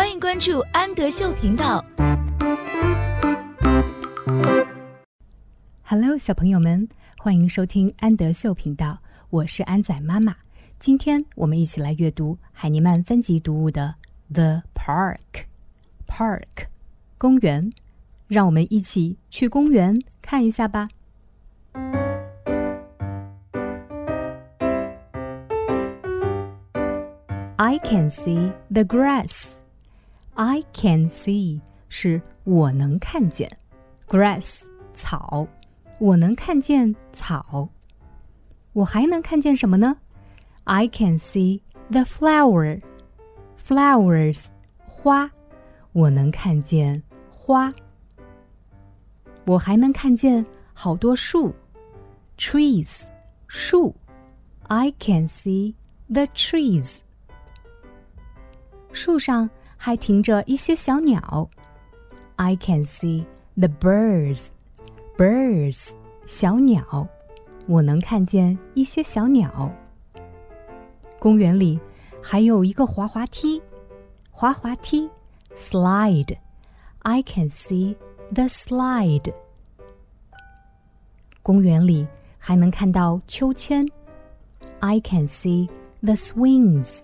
欢迎关注安德秀频道。Hello，小朋友们，欢迎收听安德秀频道，我是安仔妈妈。今天我们一起来阅读海尼曼分级读物的《The Park》，Park，公园。让我们一起去公园看一下吧。I can see the grass. I can see 是我能看见，grass 草，我能看见草。我还能看见什么呢？I can see the flower. Flowers 花，我能看见花。我还能看见好多树，trees 树。I can see the trees. 树上还停着一些小鸟。I can see the birds. Birds，小鸟，我能看见一些小鸟。公园里还有一个滑滑梯，滑滑梯，slide。I can see the slide。公园里还能看到秋千。I can see the swings.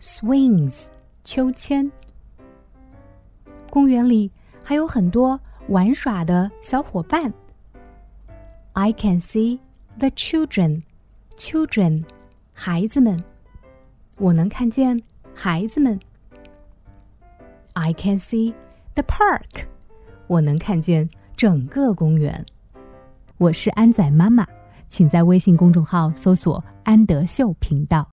Swings。秋千。公园里还有很多玩耍的小伙伴。I can see the children, children，孩子们。我能看见孩子们。I can see the park，我能看见整个公园。我是安仔妈妈，请在微信公众号搜索“安德秀频道”。